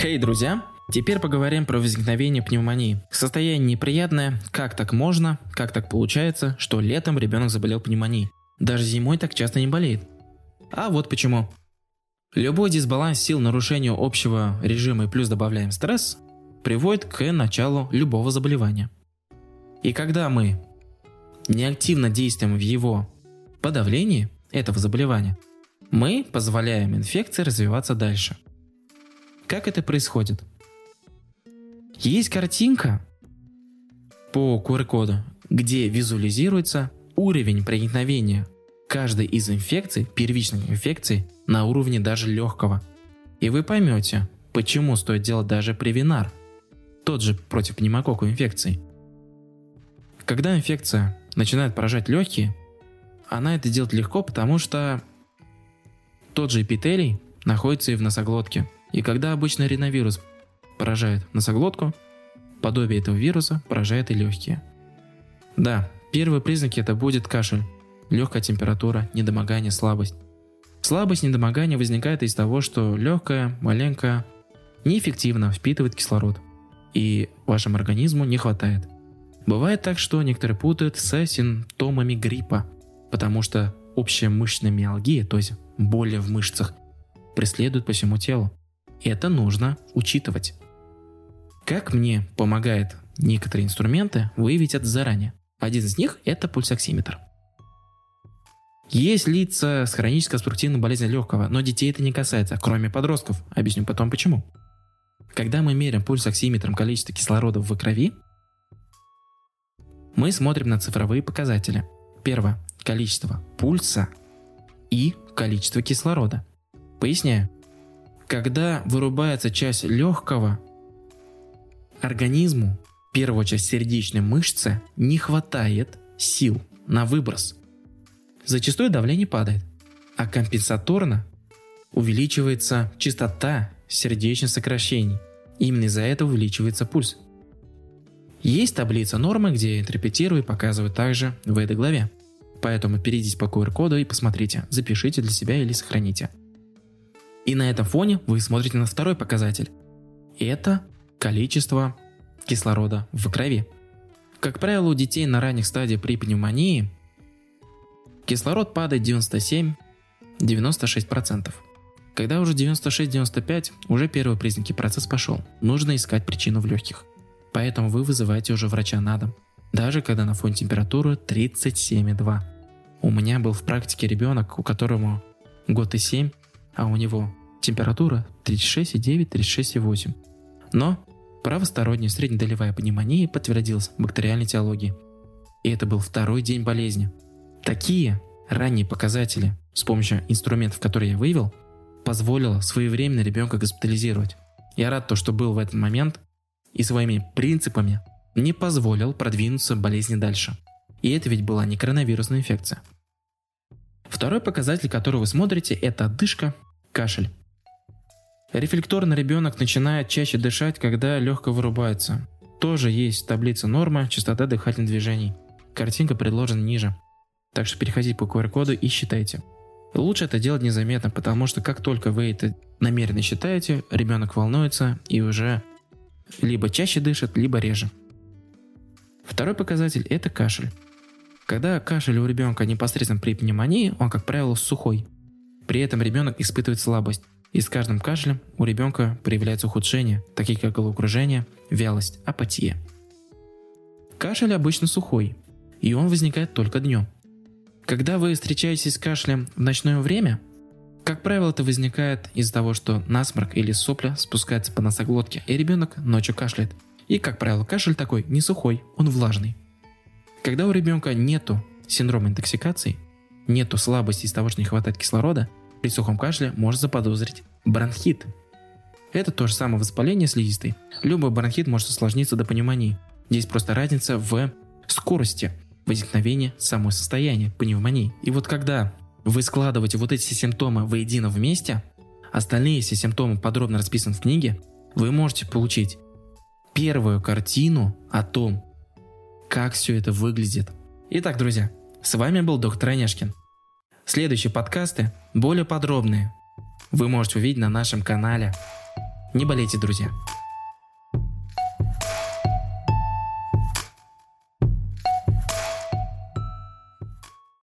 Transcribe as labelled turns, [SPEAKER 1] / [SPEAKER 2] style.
[SPEAKER 1] Хей, hey, друзья! Теперь поговорим про возникновение пневмонии. Состояние неприятное, как так можно, как так получается, что летом ребенок заболел пневмонией. Даже зимой так часто не болеет. А вот почему. Любой дисбаланс сил нарушению общего режима и плюс добавляем стресс приводит к началу любого заболевания. И когда мы неактивно действуем в его подавлении этого заболевания, мы позволяем инфекции развиваться дальше – как это происходит? Есть картинка по QR-коду, где визуализируется уровень проникновения каждой из инфекций, первичной инфекции, на уровне даже легкого. И вы поймете, почему стоит делать даже превинар, тот же против пневмококку инфекции. Когда инфекция начинает поражать легкие, она это делает легко, потому что тот же эпителий находится и в носоглотке – и когда обычно риновирус поражает носоглотку, подобие этого вируса поражает и легкие. Да, первые признаки это будет кашель, легкая температура, недомогание, слабость. Слабость, недомогание возникает из того, что легкая, маленькая, неэффективно впитывает кислород, и вашему организму не хватает. Бывает так, что некоторые путают с симптомами гриппа, потому что общая мышечная миалгия, то есть боли в мышцах, преследует по всему телу. Это нужно учитывать. Как мне помогает некоторые инструменты выявить это заранее? Один из них – это пульсоксиметр. Есть лица с хронической обструктивной болезнью легкого, но детей это не касается, кроме подростков. Объясню потом почему. Когда мы меряем пульсоксиметром количество кислорода в крови, мы смотрим на цифровые показатели. Первое – количество пульса и количество кислорода. Поясняю. Когда вырубается часть легкого, организму, первую часть сердечной мышцы, не хватает сил на выброс. Зачастую давление падает, а компенсаторно увеличивается частота сердечных сокращений. Именно из-за этого увеличивается пульс. Есть таблица нормы, где интерпретирую и показываю также в этой главе. Поэтому перейдите по QR-коду и посмотрите, запишите для себя или сохраните. И на этом фоне вы смотрите на второй показатель. Это количество кислорода в крови. Как правило, у детей на ранних стадиях при пневмонии кислород падает 97-96%. Когда уже 96-95, уже первые признаки процесс пошел. Нужно искать причину в легких. Поэтому вы вызываете уже врача на дом. Даже когда на фоне температуры 37,2. У меня был в практике ребенок, у которого год и 7, а у него температура 36,9-36,8. Но правосторонняя среднедолевая пневмония подтвердилась бактериальной теологией. И это был второй день болезни. Такие ранние показатели с помощью инструментов, которые я вывел, позволило своевременно ребенка госпитализировать. Я рад, то, что был в этот момент и своими принципами не позволил продвинуться болезни дальше. И это ведь была не коронавирусная инфекция. Второй показатель, который вы смотрите, это отдышка, кашель. Рефлекторно ребенок начинает чаще дышать, когда легко вырубается. Тоже есть таблица нормы, частота дыхательных движений. Картинка предложена ниже. Так что переходите по QR-коду и считайте. Лучше это делать незаметно, потому что как только вы это намеренно считаете, ребенок волнуется и уже либо чаще дышит, либо реже. Второй показатель – это кашель. Когда кашель у ребенка непосредственно при пневмонии, он, как правило, сухой. При этом ребенок испытывает слабость. И с каждым кашлем у ребенка проявляются ухудшения, такие как головокружение, вялость, апатия. Кашель обычно сухой, и он возникает только днем. Когда вы встречаетесь с кашлем в ночное время, как правило, это возникает из-за того, что насморк или сопля спускается по носоглотке, и ребенок ночью кашляет. И, как правило, кашель такой не сухой, он влажный. Когда у ребенка нету синдрома интоксикации, нету слабости из-за того, что не хватает кислорода – при сухом кашле можно заподозрить бронхит. Это то же самое воспаление слизистой. Любой бронхит может осложниться до пневмонии. Здесь просто разница в скорости возникновения самого состояния пневмонии. И вот когда вы складываете вот эти симптомы воедино вместе, остальные все симптомы подробно расписаны в книге, вы можете получить первую картину о том, как все это выглядит. Итак, друзья, с вами был доктор Онешкин. Следующие подкасты более подробные вы можете увидеть на нашем канале. Не болейте, друзья.